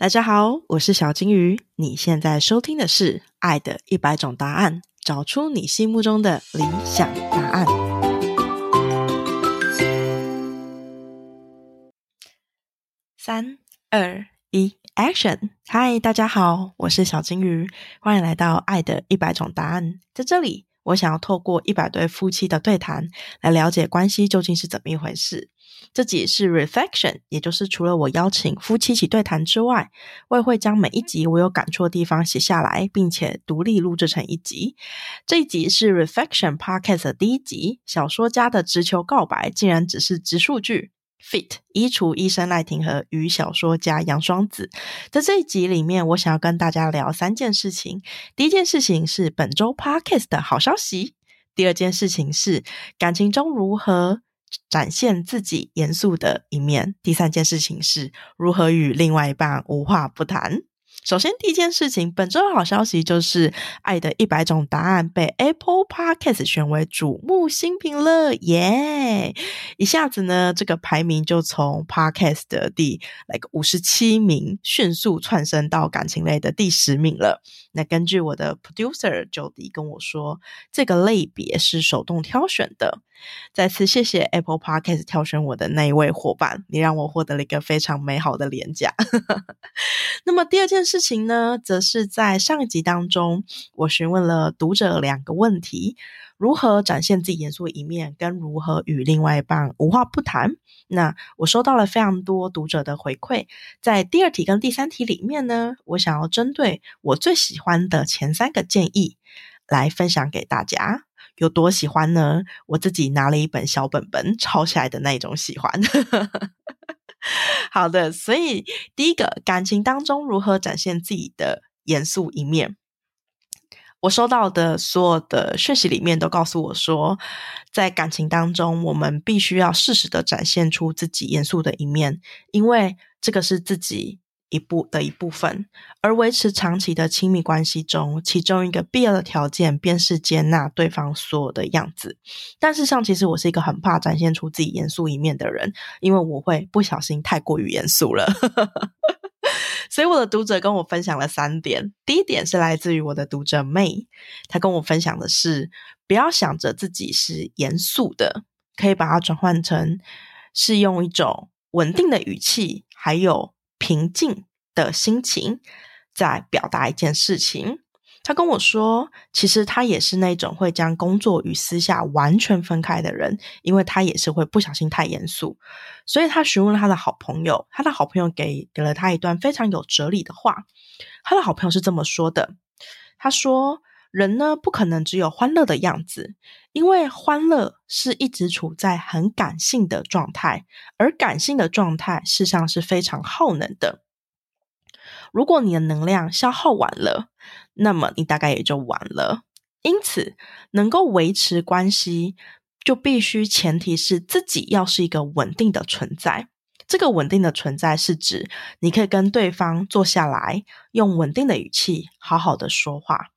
大家好，我是小金鱼。你现在收听的是《爱的一百种答案》，找出你心目中的理想答案。三、二、一，Action！嗨，大家好，我是小金鱼，欢迎来到《爱的一百种答案》。在这里，我想要透过一百对夫妻的对谈，来了解关系究竟是怎么一回事。这集是 reflection，也就是除了我邀请夫妻一起对谈之外，我也会将每一集我有感触的地方写下来，并且独立录制成一集。这一集是 reflection podcast 的第一集，小说家的直球告白竟然只是直数据。Fit 衣橱医生赖廷和与小说家杨双子，在这一集里面，我想要跟大家聊三件事情。第一件事情是本周 podcast 的好消息，第二件事情是感情中如何。展现自己严肃的一面。第三件事情是如何与另外一半无话不谈。首先，第一件事情，本周的好消息就是《爱的一百种答案》被 Apple Podcast 选为瞩目新品了，耶！一下子呢，这个排名就从 Podcast 的第来个五十七名，迅速窜升到感情类的第十名了。那根据我的 Producer 九迪跟我说，这个类别是手动挑选的。再次谢谢 Apple Podcast 挑选我的那一位伙伴，你让我获得了一个非常美好的廉价。那么第二件事事情呢，则是在上一集当中，我询问了读者两个问题：如何展现自己严肃一面，跟如何与另外一半无话不谈。那我收到了非常多读者的回馈，在第二题跟第三题里面呢，我想要针对我最喜欢的前三个建议来分享给大家。有多喜欢呢？我自己拿了一本小本本抄下来的那种喜欢。好的，所以第一个感情当中如何展现自己的严肃一面？我收到的所有的讯息里面都告诉我说，在感情当中，我们必须要适时的展现出自己严肃的一面，因为这个是自己。一部的一部分，而维持长期的亲密关系中，其中一个必要的条件便是接纳对方所有的样子。但是上，其实我是一个很怕展现出自己严肃一面的人，因为我会不小心太过于严肃了。所以我的读者跟我分享了三点，第一点是来自于我的读者妹，她跟我分享的是不要想着自己是严肃的，可以把它转换成是用一种稳定的语气，还有。平静的心情在表达一件事情。他跟我说，其实他也是那种会将工作与私下完全分开的人，因为他也是会不小心太严肃。所以他询问了他的好朋友，他的好朋友给给了他一段非常有哲理的话。他的好朋友是这么说的：“他说，人呢不可能只有欢乐的样子，因为欢乐是一直处在很感性的状态，而感性的状态事实上是非常耗能的。”如果你的能量消耗完了，那么你大概也就完了。因此，能够维持关系，就必须前提是自己要是一个稳定的存在。这个稳定的存在是指你可以跟对方坐下来，用稳定的语气好好的说话，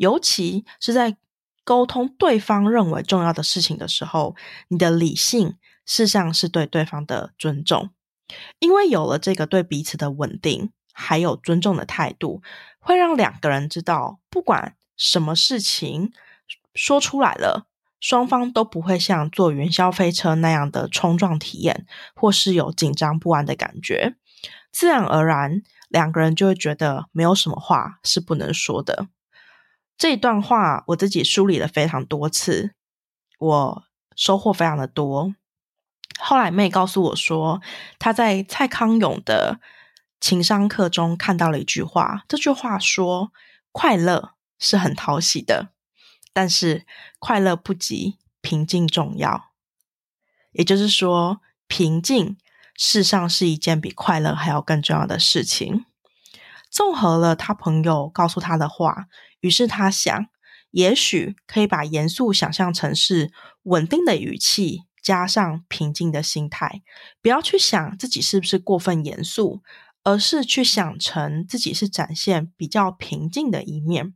尤其是在沟通对方认为重要的事情的时候，你的理性事实上是对对方的尊重，因为有了这个对彼此的稳定。还有尊重的态度，会让两个人知道，不管什么事情说出来了，双方都不会像坐云霄飞车那样的冲撞体验，或是有紧张不安的感觉。自然而然，两个人就会觉得没有什么话是不能说的。这段话我自己梳理了非常多次，我收获非常的多。后来妹告诉我说，她在蔡康永的。情商课中看到了一句话，这句话说：“快乐是很讨喜的，但是快乐不及平静重要。”也就是说，平静事实上是一件比快乐还要更重要的事情。综合了他朋友告诉他的话，于是他想，也许可以把严肃想象成是稳定的语气，加上平静的心态，不要去想自己是不是过分严肃。而是去想成自己是展现比较平静的一面。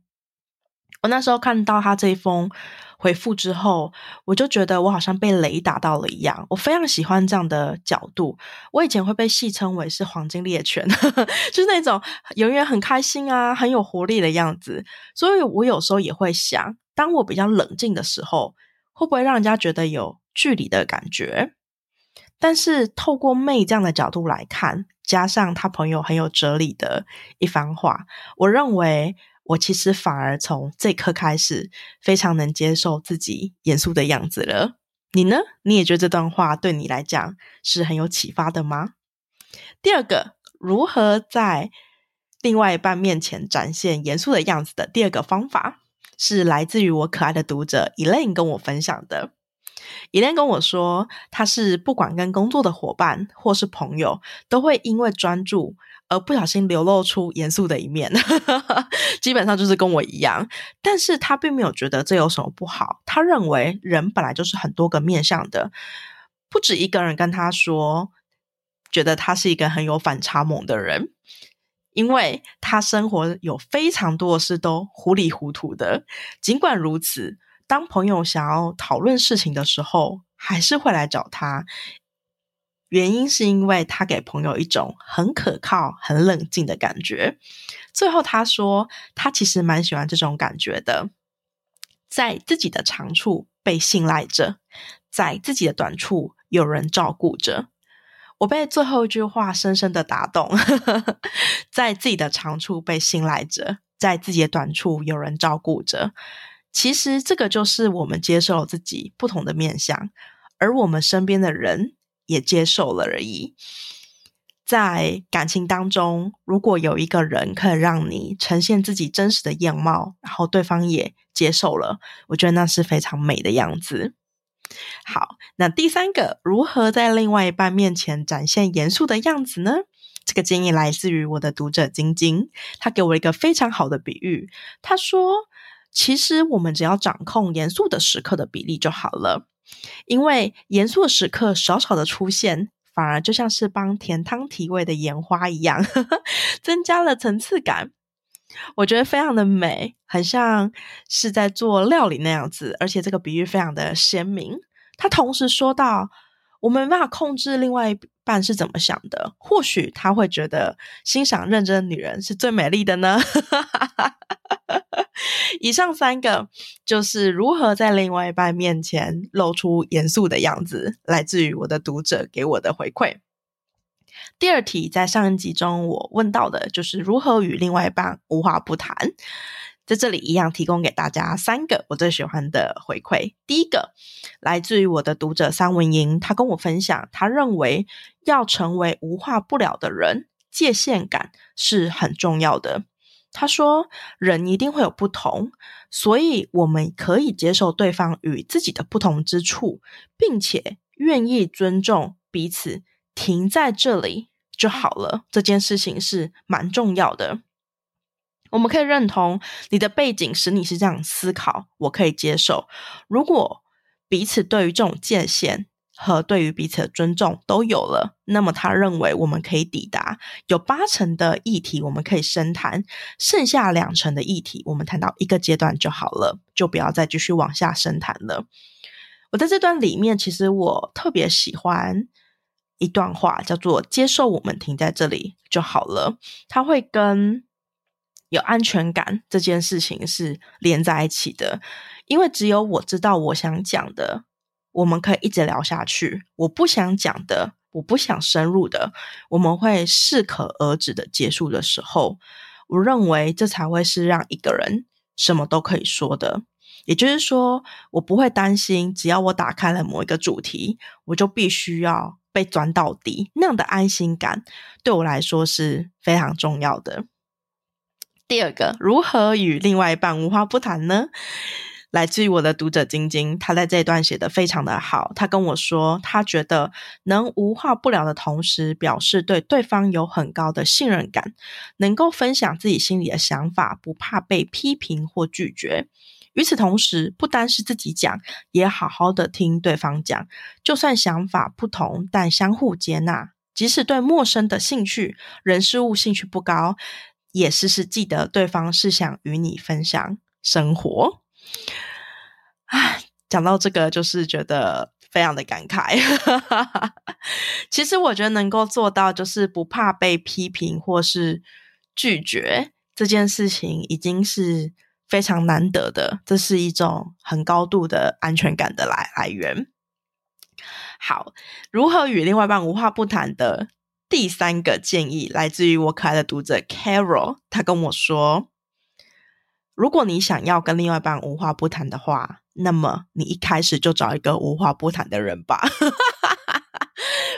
我那时候看到他这一封回复之后，我就觉得我好像被雷打到了一样。我非常喜欢这样的角度。我以前会被戏称为是黄金猎犬，就是那种永远很开心啊、很有活力的样子。所以我有时候也会想，当我比较冷静的时候，会不会让人家觉得有距离的感觉？但是透过妹这样的角度来看，加上他朋友很有哲理的一番话，我认为。我其实反而从这刻开始，非常能接受自己严肃的样子了。你呢？你也觉得这段话对你来讲是很有启发的吗？第二个，如何在另外一半面前展现严肃的样子的第二个方法，是来自于我可爱的读者 Elaine 跟我分享的。Elaine 跟我说，他是不管跟工作的伙伴或是朋友，都会因为专注。而不小心流露出严肃的一面，基本上就是跟我一样。但是他并没有觉得这有什么不好。他认为人本来就是很多个面向的，不止一个人跟他说，觉得他是一个很有反差萌的人，因为他生活有非常多的事都糊里糊涂的。尽管如此，当朋友想要讨论事情的时候，还是会来找他。原因是因为他给朋友一种很可靠、很冷静的感觉。最后他说，他其实蛮喜欢这种感觉的，在自己的长处被信赖着，在自己的短处有人照顾着。我被最后一句话深深的打动，在自己的长处被信赖着，在自己的短处有人照顾着。其实这个就是我们接受自己不同的面相，而我们身边的人。也接受了而已。在感情当中，如果有一个人可以让你呈现自己真实的样貌，然后对方也接受了，我觉得那是非常美的样子。好，那第三个，如何在另外一半面前展现严肃的样子呢？这个建议来自于我的读者晶晶，他给我一个非常好的比喻。他说：“其实我们只要掌控严肃的时刻的比例就好了。”因为严肃的时刻少少的出现，反而就像是帮甜汤提味的盐花一样，增加了层次感。我觉得非常的美，很像是在做料理那样子，而且这个比喻非常的鲜明。他同时说到，我们没办法控制另外一半是怎么想的，或许他会觉得欣赏认真的女人是最美丽的呢。以上三个就是如何在另外一半面前露出严肃的样子，来自于我的读者给我的回馈。第二题在上一集中我问到的就是如何与另外一半无话不谈，在这里一样提供给大家三个我最喜欢的回馈。第一个来自于我的读者三文英，他跟我分享，他认为要成为无话不了的人，界限感是很重要的。他说：“人一定会有不同，所以我们可以接受对方与自己的不同之处，并且愿意尊重彼此，停在这里就好了。这件事情是蛮重要的。我们可以认同你的背景使你是这样思考，我可以接受。如果彼此对于这种界限，和对于彼此的尊重都有了，那么他认为我们可以抵达有八成的议题，我们可以深谈，剩下两成的议题，我们谈到一个阶段就好了，就不要再继续往下深谈了。我在这段里面，其实我特别喜欢一段话，叫做“接受我们停在这里就好了”，它会跟有安全感这件事情是连在一起的，因为只有我知道我想讲的。我们可以一直聊下去。我不想讲的，我不想深入的，我们会适可而止的结束的时候，我认为这才会是让一个人什么都可以说的。也就是说，我不会担心，只要我打开了某一个主题，我就必须要被钻到底。那样的安心感对我来说是非常重要的。第二个，如何与另外一半无话不谈呢？来自于我的读者晶晶，他在这一段写的非常的好。他跟我说，他觉得能无话不聊的同时，表示对对方有很高的信任感，能够分享自己心里的想法，不怕被批评或拒绝。与此同时，不单是自己讲，也好好的听对方讲。就算想法不同，但相互接纳。即使对陌生的兴趣、人事物兴趣不高，也时时记得对方是想与你分享。生活。唉，讲到这个，就是觉得非常的感慨。其实我觉得能够做到，就是不怕被批评或是拒绝这件事情，已经是非常难得的。这是一种很高度的安全感的来来源。好，如何与另外一半无话不谈的第三个建议，来自于我可爱的读者 Carol，他跟我说：“如果你想要跟另外一半无话不谈的话，那么你一开始就找一个无话不谈的人吧。”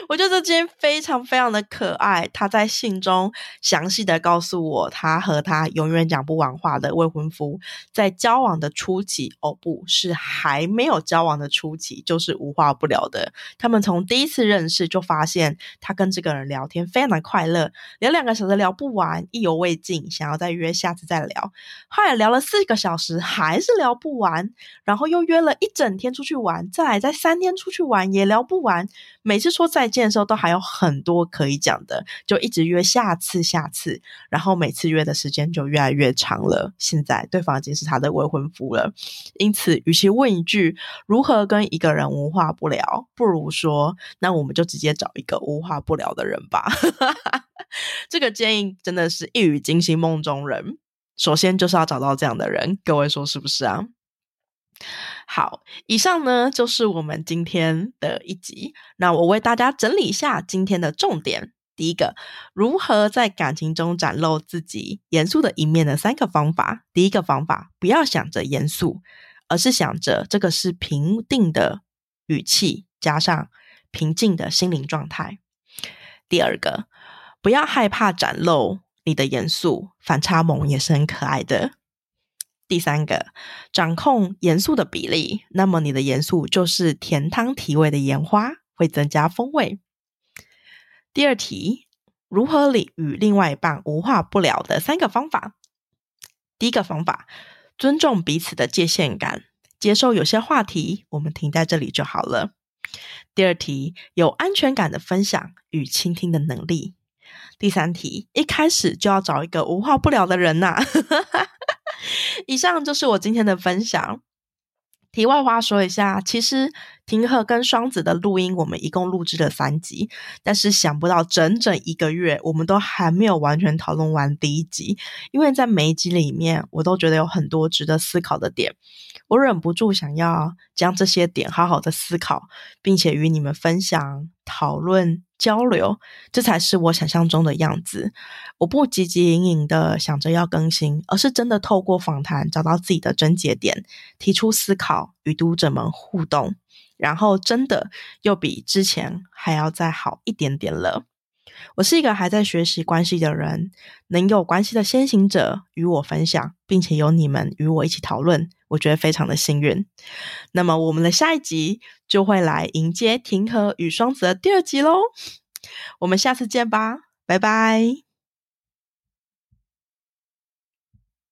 我觉得这件非常非常的可爱。他在信中详细的告诉我，他和他永远讲不完话的未婚夫在交往的初期，哦，不是还没有交往的初期，就是无话不聊的。他们从第一次认识就发现，他跟这个人聊天非常的快乐，聊两个小时聊不完，意犹未尽，想要再约下次再聊。后来聊了四个小时，还是聊不完，然后又约了一整天出去玩，再来再三天出去玩也聊不完。每次说再见。的时候都还有很多可以讲的，就一直约下次、下次，然后每次约的时间就越来越长了。现在对方已经是他的未婚夫了，因此，与其问一句如何跟一个人无话不聊，不如说那我们就直接找一个无话不聊的人吧。这个建议真的是一语惊醒梦中人。首先就是要找到这样的人，各位说是不是啊？好，以上呢就是我们今天的一集。那我为大家整理一下今天的重点：第一个，如何在感情中展露自己严肃的一面的三个方法。第一个方法，不要想着严肃，而是想着这个是平定的语气，加上平静的心灵状态。第二个，不要害怕展露你的严肃，反差萌也是很可爱的。第三个，掌控严肃的比例，那么你的严肃就是甜汤提味的盐花，会增加风味。第二题，如何与与另外一半无话不聊的三个方法。第一个方法，尊重彼此的界限感，接受有些话题我们停在这里就好了。第二题，有安全感的分享与倾听的能力。第三题，一开始就要找一个无话不聊的人呐。以上就是我今天的分享。题外话说一下，其实庭和跟双子的录音，我们一共录制了三集，但是想不到整整一个月，我们都还没有完全讨论完第一集。因为在每一集里面，我都觉得有很多值得思考的点，我忍不住想要将这些点好好的思考，并且与你们分享讨论。交流，这才是我想象中的样子。我不汲汲营营的想着要更新，而是真的透过访谈找到自己的症结点，提出思考，与读者们互动，然后真的又比之前还要再好一点点了。我是一个还在学习关系的人，能有关系的先行者与我分享，并且有你们与我一起讨论，我觉得非常的幸运。那么我们的下一集就会来迎接庭和与双子的第二集喽，我们下次见吧，拜拜。